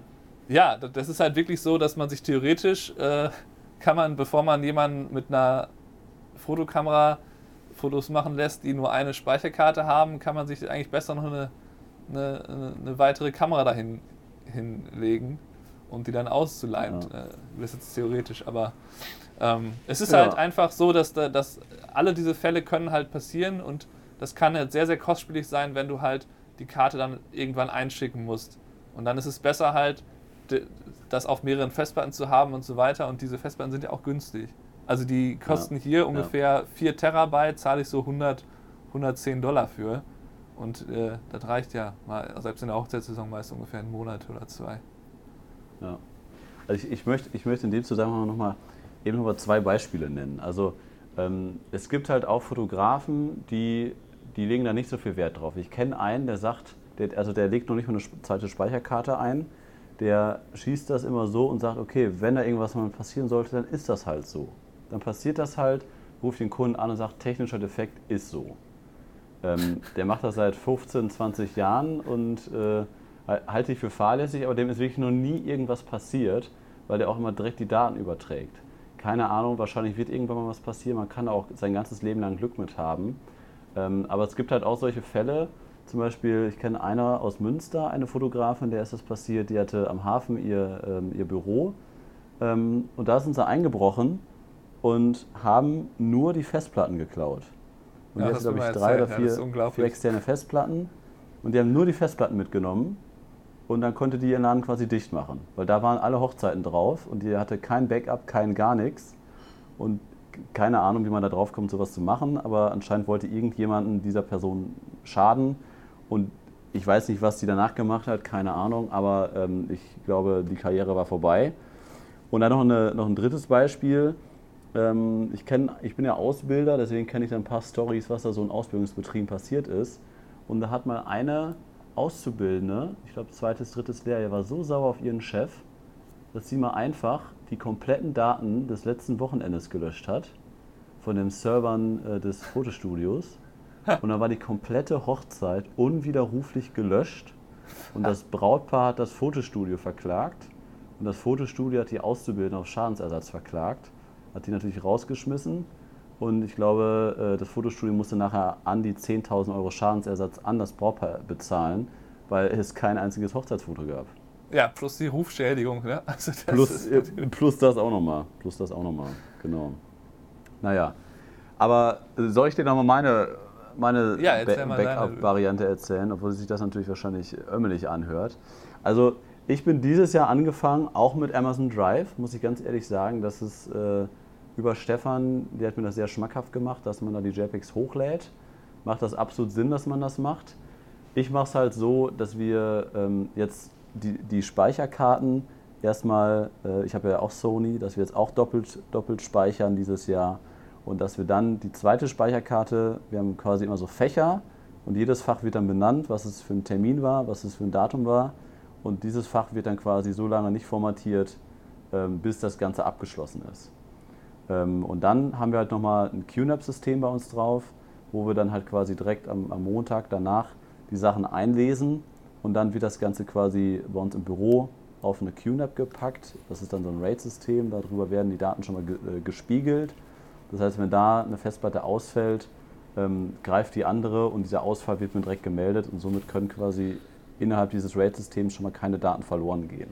ja, das ist halt wirklich so, dass man sich theoretisch, äh, kann man, bevor man jemanden mit einer Fotokamera Fotos machen lässt, die nur eine Speicherkarte haben, kann man sich eigentlich besser noch eine, eine, eine weitere Kamera dahin hinlegen und die dann auszuleihen. Ja. Äh, das ist jetzt theoretisch, aber ähm, es ist ja. halt einfach so, dass, da, dass alle diese Fälle können halt passieren und das kann halt sehr, sehr kostspielig sein, wenn du halt die Karte dann irgendwann einschicken musst. Und dann ist es besser halt, das auf mehreren Festplatten zu haben und so weiter. Und diese Festplatten sind ja auch günstig. Also die kosten ja. hier ungefähr ja. 4 Terabyte, zahle ich so 100, 110 Dollar für. Und äh, das reicht ja mal, selbst in der Hochzeitssaison meist ungefähr einen Monat oder zwei. Ja. Also ich, ich, möchte, ich möchte in dem Zusammenhang nochmal eben noch mal zwei Beispiele nennen. Also ähm, es gibt halt auch Fotografen, die, die legen da nicht so viel Wert drauf. Ich kenne einen, der sagt, der, also der legt noch nicht mal eine zweite Speicherkarte ein, der schießt das immer so und sagt, okay, wenn da irgendwas mal passieren sollte, dann ist das halt so. Dann passiert das halt, ruft den Kunden an und sagt, technischer Defekt ist so. Ähm, der macht das seit 15, 20 Jahren und äh, halte ich für fahrlässig, aber dem ist wirklich noch nie irgendwas passiert, weil der auch immer direkt die Daten überträgt. Keine Ahnung, wahrscheinlich wird irgendwann mal was passieren, man kann auch sein ganzes Leben lang Glück mit haben. Ähm, aber es gibt halt auch solche Fälle, zum Beispiel, ich kenne einer aus Münster, eine Fotografin, der ist das passiert, die hatte am Hafen ihr, ähm, ihr Büro ähm, und da sind sie eingebrochen und haben nur die Festplatten geklaut. Und ja, die hatte, glaube ich, drei oder vier, vier externe Festplatten. Und die haben nur die Festplatten mitgenommen. Und dann konnte die ihren Laden quasi dicht machen, weil da waren alle Hochzeiten drauf und die hatte kein Backup, kein gar nichts und keine Ahnung, wie man da drauf kommt, sowas zu machen, aber anscheinend wollte irgendjemanden dieser Person schaden. Und ich weiß nicht, was die danach gemacht hat, keine Ahnung, aber ähm, ich glaube, die Karriere war vorbei. Und dann noch, eine, noch ein drittes Beispiel. Ähm, ich, kenn, ich bin ja Ausbilder, deswegen kenne ich dann ein paar Stories, was da so in Ausbildungsbetrieben passiert ist. Und da hat mal eine Auszubildende, ich glaube zweites, drittes Lehrjahr, war so sauer auf ihren Chef, dass sie mal einfach die kompletten Daten des letzten Wochenendes gelöscht hat von den Servern äh, des Fotostudios. Und dann war die komplette Hochzeit unwiderruflich gelöscht. Und das Brautpaar hat das Fotostudio verklagt. Und das Fotostudio hat die Auszubildende auf Schadensersatz verklagt. Hat die natürlich rausgeschmissen. und ich glaube, äh, das Fotostudio musste nachher an die 10.000 Euro Schadensersatz an das Brautpaar bezahlen, weil es kein einziges Hochzeitsfoto gab. Ja, plus die Rufschädigung. Ne? Also das plus, äh, plus das auch nochmal. Plus das auch nochmal, genau. Naja, aber soll ich dir nochmal meine, meine ja, Backup-Variante erzählen, obwohl sich das natürlich wahrscheinlich ömmelig anhört? Also ich bin dieses Jahr angefangen, auch mit Amazon Drive, muss ich ganz ehrlich sagen. Das ist äh, über Stefan, der hat mir das sehr schmackhaft gemacht, dass man da die JPEGs hochlädt. Macht das absolut Sinn, dass man das macht. Ich mache es halt so, dass wir ähm, jetzt die, die Speicherkarten erstmal, äh, ich habe ja auch Sony, dass wir jetzt auch doppelt, doppelt speichern dieses Jahr und dass wir dann die zweite Speicherkarte, wir haben quasi immer so Fächer und jedes Fach wird dann benannt, was es für ein Termin war, was es für ein Datum war und dieses Fach wird dann quasi so lange nicht formatiert, ähm, bis das Ganze abgeschlossen ist. Ähm, und dann haben wir halt nochmal ein QNAP-System bei uns drauf, wo wir dann halt quasi direkt am, am Montag danach die Sachen einlesen und dann wird das Ganze quasi bei uns im Büro auf eine QNAP gepackt. Das ist dann so ein RAID-System, darüber werden die Daten schon mal äh, gespiegelt. Das heißt, wenn da eine Festplatte ausfällt, ähm, greift die andere und dieser Ausfall wird mir direkt gemeldet und somit können quasi innerhalb dieses RAID-Systems schon mal keine Daten verloren gehen.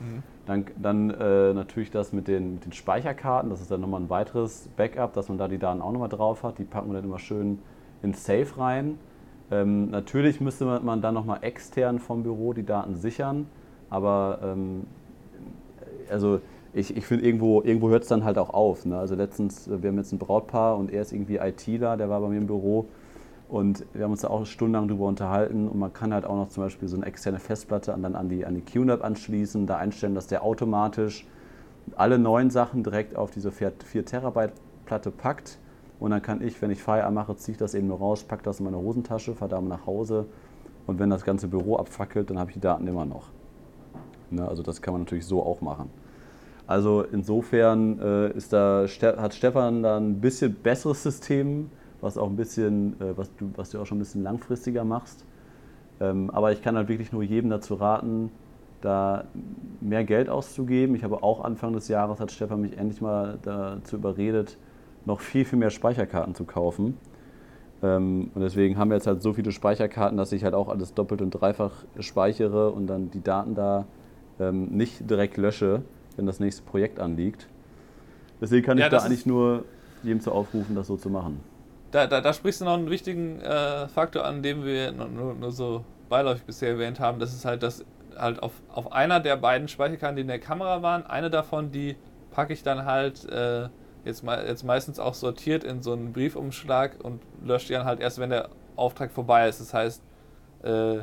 Mhm. Dann, dann äh, natürlich das mit den, mit den, Speicherkarten, das ist dann nochmal ein weiteres Backup, dass man da die Daten auch nochmal drauf hat. Die packen wir dann immer schön ins Safe rein. Ähm, natürlich müsste man dann nochmal extern vom Büro die Daten sichern, aber ähm, also ich, ich finde, irgendwo, irgendwo hört es dann halt auch auf. Ne? Also letztens, wir haben jetzt ein Brautpaar und er ist irgendwie ITler, der war bei mir im Büro und wir haben uns da auch stundenlang drüber unterhalten und man kann halt auch noch zum Beispiel so eine externe Festplatte dann an die, an die QNAP anschließen, da einstellen, dass der automatisch alle neuen Sachen direkt auf diese 4, 4 Terabyte Platte packt und dann kann ich, wenn ich Feierabend mache, ziehe ich das eben nur raus, packe das in meine Hosentasche, fahre damit nach Hause und wenn das ganze Büro abfackelt, dann habe ich die Daten immer noch. Ne, also das kann man natürlich so auch machen. Also insofern äh, ist da, hat Stefan da ein bisschen besseres System was auch ein bisschen, äh, was, du, was du auch schon ein bisschen langfristiger machst. Ähm, aber ich kann halt wirklich nur jedem dazu raten, da mehr Geld auszugeben. Ich habe auch Anfang des Jahres, hat Stefan mich endlich mal dazu überredet, noch viel, viel mehr Speicherkarten zu kaufen. Ähm, und deswegen haben wir jetzt halt so viele Speicherkarten, dass ich halt auch alles doppelt und dreifach speichere und dann die Daten da ähm, nicht direkt lösche, wenn das nächste Projekt anliegt. Deswegen kann ja, ich da eigentlich nur jedem zu aufrufen, das so zu machen da, da, da sprichst du noch einen wichtigen äh, Faktor an, den wir nur, nur, so beiläufig bisher erwähnt haben. Das ist halt, dass halt auf, auf einer der beiden Speicherkarten, die in der Kamera waren, eine davon, die packe ich dann halt äh, jetzt, jetzt meistens auch sortiert in so einen Briefumschlag und lösche die dann halt erst, wenn der Auftrag vorbei ist. Das heißt, äh,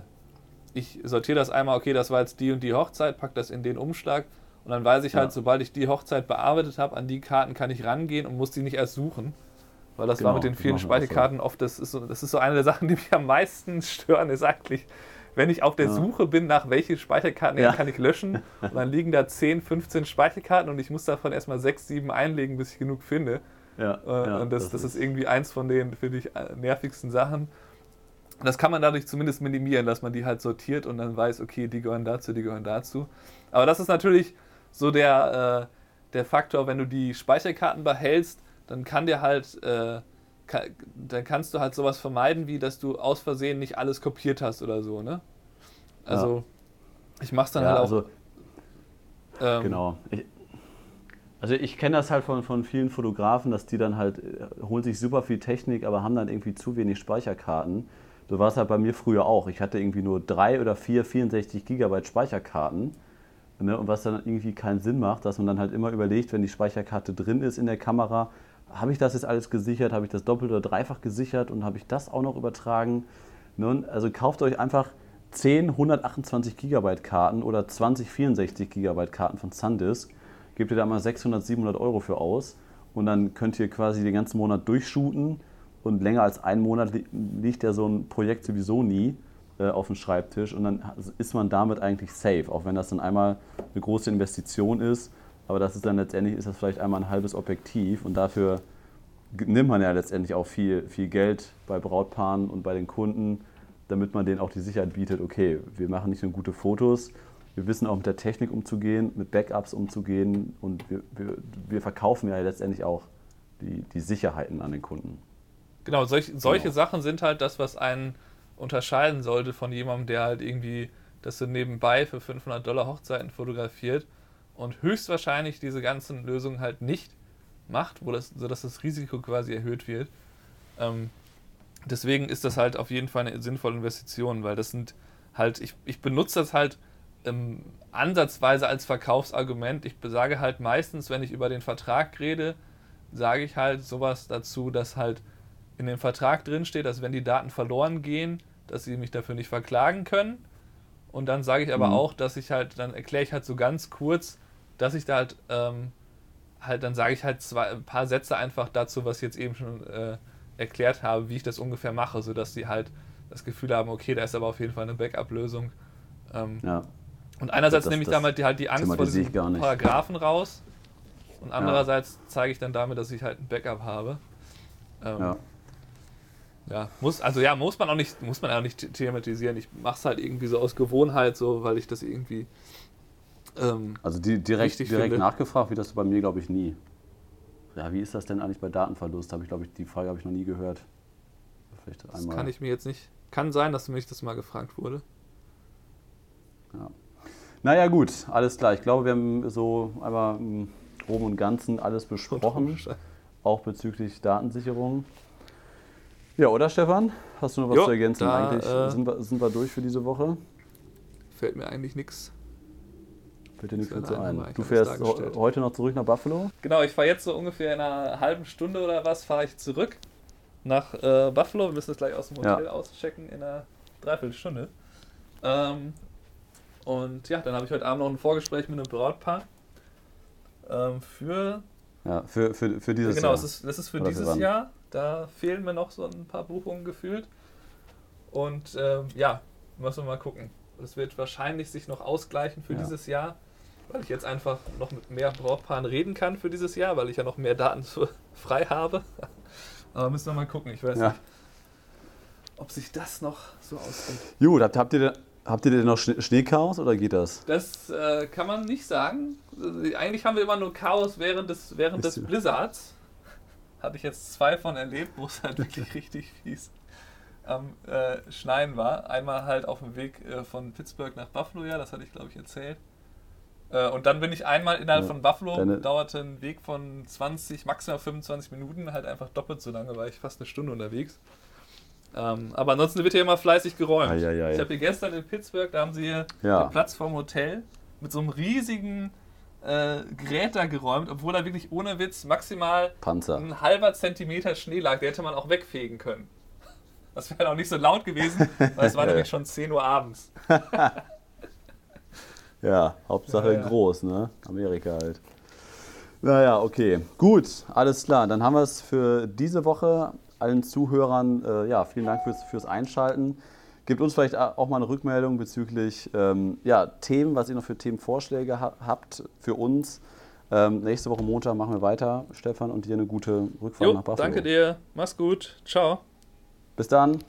ich sortiere das einmal, okay, das war jetzt die und die Hochzeit, packe das in den Umschlag und dann weiß ich halt, ja. sobald ich die Hochzeit bearbeitet habe, an die Karten kann ich rangehen und muss die nicht erst suchen. Weil das genau, war mit den vielen Speicherkarten oft, das ist, so, das ist so eine der Sachen, die mich am meisten stören, ist eigentlich, wenn ich auf der ja. Suche bin, nach welchen Speicherkarten ja. kann ich löschen, und dann liegen da 10, 15 Speicherkarten und ich muss davon erstmal 6, 7 einlegen, bis ich genug finde. Ja, äh, und das, das, das ist, ist irgendwie eins von den, finde ich, äh, nervigsten Sachen. Das kann man dadurch zumindest minimieren, dass man die halt sortiert und dann weiß, okay, die gehören dazu, die gehören dazu. Aber das ist natürlich so der, äh, der Faktor, wenn du die Speicherkarten behältst, dann kann dir halt, äh, kann, dann kannst du halt sowas vermeiden, wie dass du aus Versehen nicht alles kopiert hast oder so, ne? Also, ja. ich mach's dann ja, halt auch. Also, ähm, genau. Ich, also ich kenne das halt von, von vielen Fotografen, dass die dann halt, äh, holen sich super viel Technik, aber haben dann irgendwie zu wenig Speicherkarten. So war es halt bei mir früher auch. Ich hatte irgendwie nur drei oder vier 64 Gigabyte Speicherkarten. Ne, und was dann irgendwie keinen Sinn macht, dass man dann halt immer überlegt, wenn die Speicherkarte drin ist in der Kamera, habe ich das jetzt alles gesichert, habe ich das doppelt oder dreifach gesichert? Und habe ich das auch noch übertragen. Nun, also kauft euch einfach 10 128 GB Karten oder 20 64 GB Karten von SanDisk, gebt ihr da mal 600, 700 Euro für aus. Und dann könnt ihr quasi den ganzen Monat durchshooten. Und länger als einen Monat li liegt ja so ein Projekt sowieso nie äh, auf dem Schreibtisch. Und dann ist man damit eigentlich safe, auch wenn das dann einmal eine große Investition ist aber das ist dann letztendlich, ist das vielleicht einmal ein halbes Objektiv und dafür nimmt man ja letztendlich auch viel, viel Geld bei Brautpaaren und bei den Kunden, damit man denen auch die Sicherheit bietet, okay, wir machen nicht nur gute Fotos, wir wissen auch mit der Technik umzugehen, mit Backups umzugehen und wir, wir, wir verkaufen ja letztendlich auch die, die Sicherheiten an den Kunden. Genau, solch, solche Genau. Sachen sind halt das, was einen unterscheiden sollte von jemandem, der halt irgendwie das so nebenbei für 500 Dollar Hochzeiten fotografiert und höchstwahrscheinlich diese ganzen Lösungen halt nicht macht, wo das, sodass das Risiko quasi erhöht wird. Ähm, deswegen ist das halt auf jeden Fall eine sinnvolle Investition, weil das sind halt, ich, ich benutze das halt ähm, ansatzweise als Verkaufsargument. Ich sage halt meistens, wenn ich über den Vertrag rede, sage ich halt sowas dazu, dass halt in dem Vertrag drin steht, dass wenn die Daten verloren gehen, dass sie mich dafür nicht verklagen können. Und dann sage ich aber Mhm. auch, dass ich halt, dann erkläre ich halt so ganz kurz, dass ich da halt, ähm, halt, dann sage ich halt zwei, ein paar Sätze einfach dazu, was ich jetzt eben schon äh, erklärt habe, wie ich das ungefähr mache, sodass sie halt das Gefühl haben, okay, da ist aber auf jeden Fall eine Backup-Lösung. Ähm, Ja. und einerseits Das- nehme ich damit die, halt die Angst vor diesen. Paragraphen raus. Und andererseits zeige ich dann damit, dass ich halt ein Backup habe. Ähm, Ja. ja, muss, also ja, muss man auch nicht, muss man auch nicht thematisieren. Ich mache es halt irgendwie so aus Gewohnheit, so, weil ich das irgendwie. Ähm, Also die, direkt, direkt finde. nachgefragt, wie das bei mir, glaube ich, nie. Ja, wie ist das denn eigentlich bei Datenverlust? Habe ich, glaube ich, die Frage habe ich noch nie gehört. Vielleicht das einmal. kann ich mir jetzt nicht. Kann sein, dass mich das mal gefragt wurde. Ja. Naja, gut, alles klar. Ich glaube, wir haben so einmal im Groben und Ganzen alles besprochen, auch bezüglich Datensicherung. Ja, oder Stefan? Hast du noch was Jo, zu ergänzen? da, Eigentlich äh, sind, wir, sind wir durch für diese Woche. Fällt mir eigentlich nichts. Fällt dir nichts mehr zu ein. Du fährst heute noch zurück nach Buffalo? Genau, ich fahre jetzt so ungefähr in einer halben Stunde oder was, fahre ich zurück nach äh, Buffalo. Wir müssen das gleich aus dem Hotel Ja. auschecken in einer Dreiviertelstunde. Ähm, und ja, dann habe ich heute Abend noch ein Vorgespräch mit einem Brautpaar. Ähm, für Ja, für, für, für dieses genau, Jahr. das ist, das ist für Oder für dieses wann? Jahr. Da fehlen mir noch so ein paar Buchungen gefühlt. Und ähm, ja, müssen wir mal gucken. Das wird wahrscheinlich sich noch ausgleichen für Ja. dieses Jahr, weil ich jetzt einfach noch mit mehr Brautpaaren reden kann für dieses Jahr, weil ich ja noch mehr Daten zu, frei habe. Aber müssen wir mal gucken. Ich weiß Ja. nicht, ob sich das noch so ausgeht. Gut, habt, ihr, denn- habt ihr denn noch Schne- Schneechaos oder geht das? Das äh, kann man nicht sagen. Eigentlich haben wir immer nur Chaos während des, während des Blizzards. Hatte ich jetzt zwei von erlebt, wo es halt wirklich richtig fies am äh, Schneien war. Einmal halt auf dem Weg äh, von Pittsburgh nach Buffalo, ja, das hatte ich glaube ich erzählt. Äh, und dann bin ich einmal innerhalb Ja, von Buffalo, dauerte ein Weg von 20, maximal 25 Minuten, halt einfach doppelt so lange, war ich fast eine Stunde unterwegs. Ähm, aber ansonsten wird hier immer fleißig geräumt. Eieiei. Ich habe hier gestern in Pittsburgh, da haben sie hier Ja. den Platz vorm Hotel mit so einem riesigen äh, Gerät da geräumt, obwohl da wirklich ohne Witz maximal Panzer. ein halber Zentimeter Schnee lag. Der hätte man auch wegfegen können. Das wäre auch nicht so laut gewesen, weil es war Ja, nämlich ja. schon 10 Uhr abends. Ja, Hauptsache Ja, ja. groß, ne? Amerika halt. Naja, okay. Gut, alles klar. Dann haben wir es für diese Woche. Allen Zuhörern, äh, ja, vielen Dank fürs, fürs Einschalten. Gebt uns vielleicht auch mal eine Rückmeldung bezüglich ähm, ja, Themen, was ihr noch für Themenvorschläge ha habt für uns. Ähm, nächste Woche Montag machen wir weiter, Stefan, und dir eine gute Rückfahrt Jo, nach Buffalo. danke dir. Mach's gut. Ciao. Bis dann.